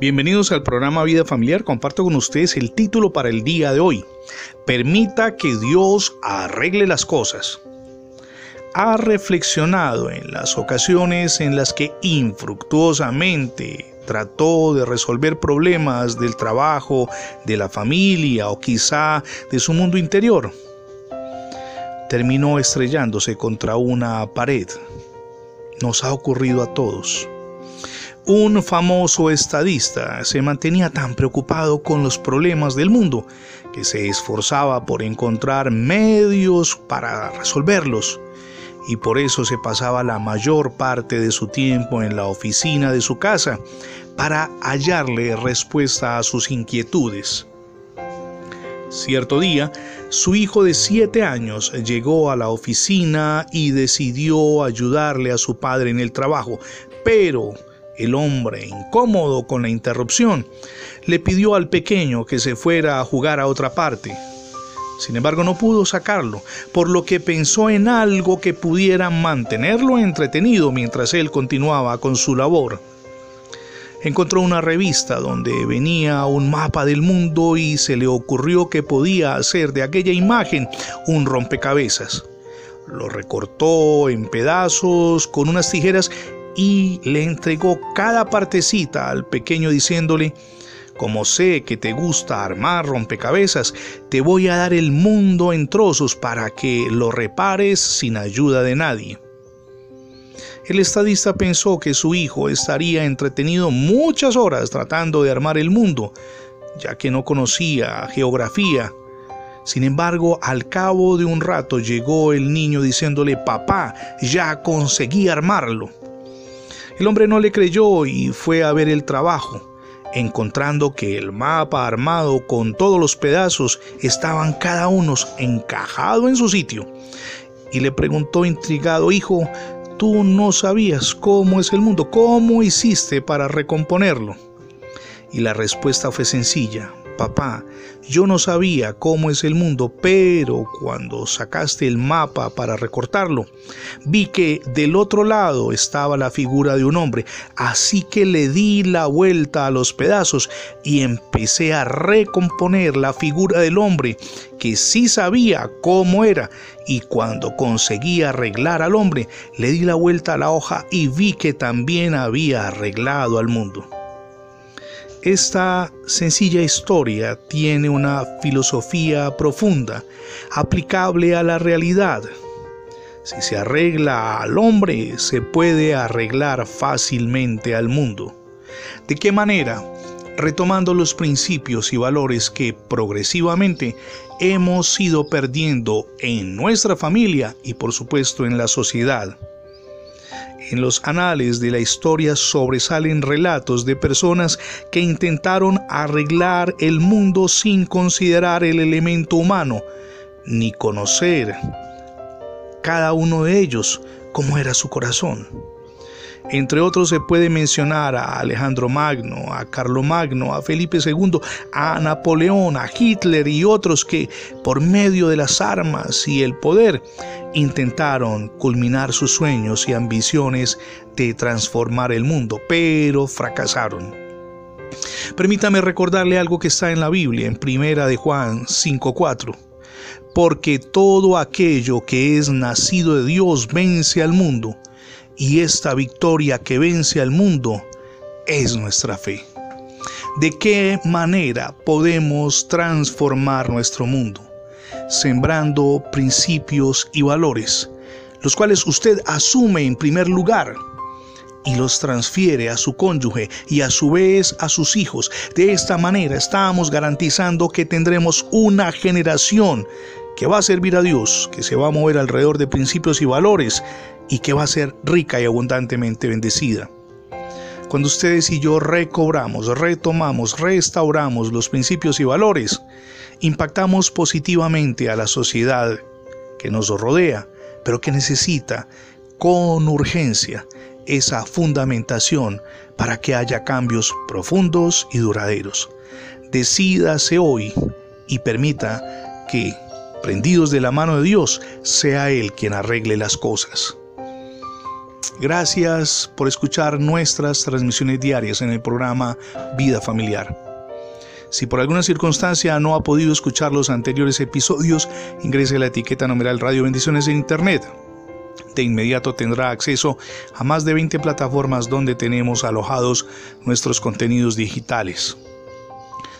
Bienvenidos al programa Vida Familiar. Comparto con ustedes el título para el día de hoy. Permita que Dios arregle las cosas. ¿Ha reflexionado en las ocasiones en las que infructuosamente trató de resolver problemas del trabajo, de la familia o quizá de su mundo interior? Terminó estrellándose contra una pared. Nos ha ocurrido a todos. Un famoso estadista se mantenía tan preocupado con los problemas del mundo que se esforzaba por encontrar medios para resolverlos y por eso se pasaba la mayor parte de su tiempo en la oficina de su casa para hallarle respuesta a sus inquietudes. Cierto día, su hijo de siete años llegó a la oficina y decidió ayudarle a su padre en el trabajo, pero el hombre, incómodo con la interrupción, le pidió al pequeño que se fuera a jugar a otra parte. Sin embargo, no pudo sacarlo, por lo que pensó en algo que pudiera mantenerlo entretenido mientras él continuaba con su labor. Encontró una revista donde venía un mapa del mundo y se le ocurrió que podía hacer de aquella imagen un rompecabezas. Lo recortó en pedazos con unas tijeras y le entregó cada partecita al pequeño diciéndole, como sé que te gusta armar rompecabezas, te voy a dar el mundo en trozos para que lo repares sin ayuda de nadie. El estadista pensó que su hijo estaría entretenido muchas horas tratando de armar el mundo, ya que no conocía geografía. Sin embargo, al cabo de un rato llegó el niño diciéndole, papá, ya conseguí armarlo. El hombre no le creyó y fue a ver el trabajo, encontrando que el mapa armado con todos los pedazos estaban cada uno encajado en su sitio. Y le preguntó intrigado, hijo, tú no sabías cómo es el mundo, cómo hiciste para recomponerlo. Y la respuesta fue sencilla, papá, yo no sabía cómo es el mundo, pero cuando sacaste el mapa para recortarlo, vi que del otro lado estaba la figura de un hombre, así que le di la vuelta a los pedazos y empecé a recomponer la figura del hombre, que sí sabía cómo era, y cuando conseguí arreglar al hombre, le di la vuelta a la hoja y vi que también había arreglado al mundo. Esta sencilla historia tiene una filosofía profunda, aplicable a la realidad. Si se arregla al hombre, se puede arreglar fácilmente al mundo. ¿De qué manera? Retomando los principios y valores que progresivamente hemos ido perdiendo en nuestra familia y por supuesto en la sociedad. En los anales de la historia sobresalen relatos de personas que intentaron arreglar el mundo sin considerar el elemento humano, ni conocer cada uno de ellos cómo era su corazón. Entre otros se puede mencionar a Alejandro Magno, a Carlo Magno, a Felipe II, a Napoleón, a Hitler y otros que por medio de las armas y el poder intentaron culminar sus sueños y ambiciones de transformar el mundo, pero fracasaron. Permítame recordarle algo que está en la Biblia, en Primera de Juan 5:4. Porque todo aquello que es nacido de Dios vence al mundo y esta victoria que vence al mundo es nuestra fe. ¿De qué manera podemos transformar nuestro mundo? Sembrando principios y valores, los cuales usted asume en primer lugar y los transfiere a su cónyuge y a su vez a sus hijos. De esta manera estamos garantizando que tendremos una generación que va a servir a Dios, que se va a mover alrededor de principios y valores y que va a ser rica y abundantemente bendecida. Cuando ustedes y yo recobramos, retomamos, restauramos los principios y valores, impactamos positivamente a la sociedad que nos rodea, pero que necesita con urgencia esa fundamentación para que haya cambios profundos y duraderos. Decídase hoy y permita que prendidos de la mano de Dios, sea Él quien arregle las cosas. Gracias por escuchar nuestras transmisiones diarias en el programa Vida Familiar. Si por alguna circunstancia no ha podido escuchar los anteriores episodios, ingrese a la etiqueta numeral Radio Bendiciones en Internet. De inmediato tendrá acceso a más de 20 plataformas donde tenemos alojados nuestros contenidos digitales.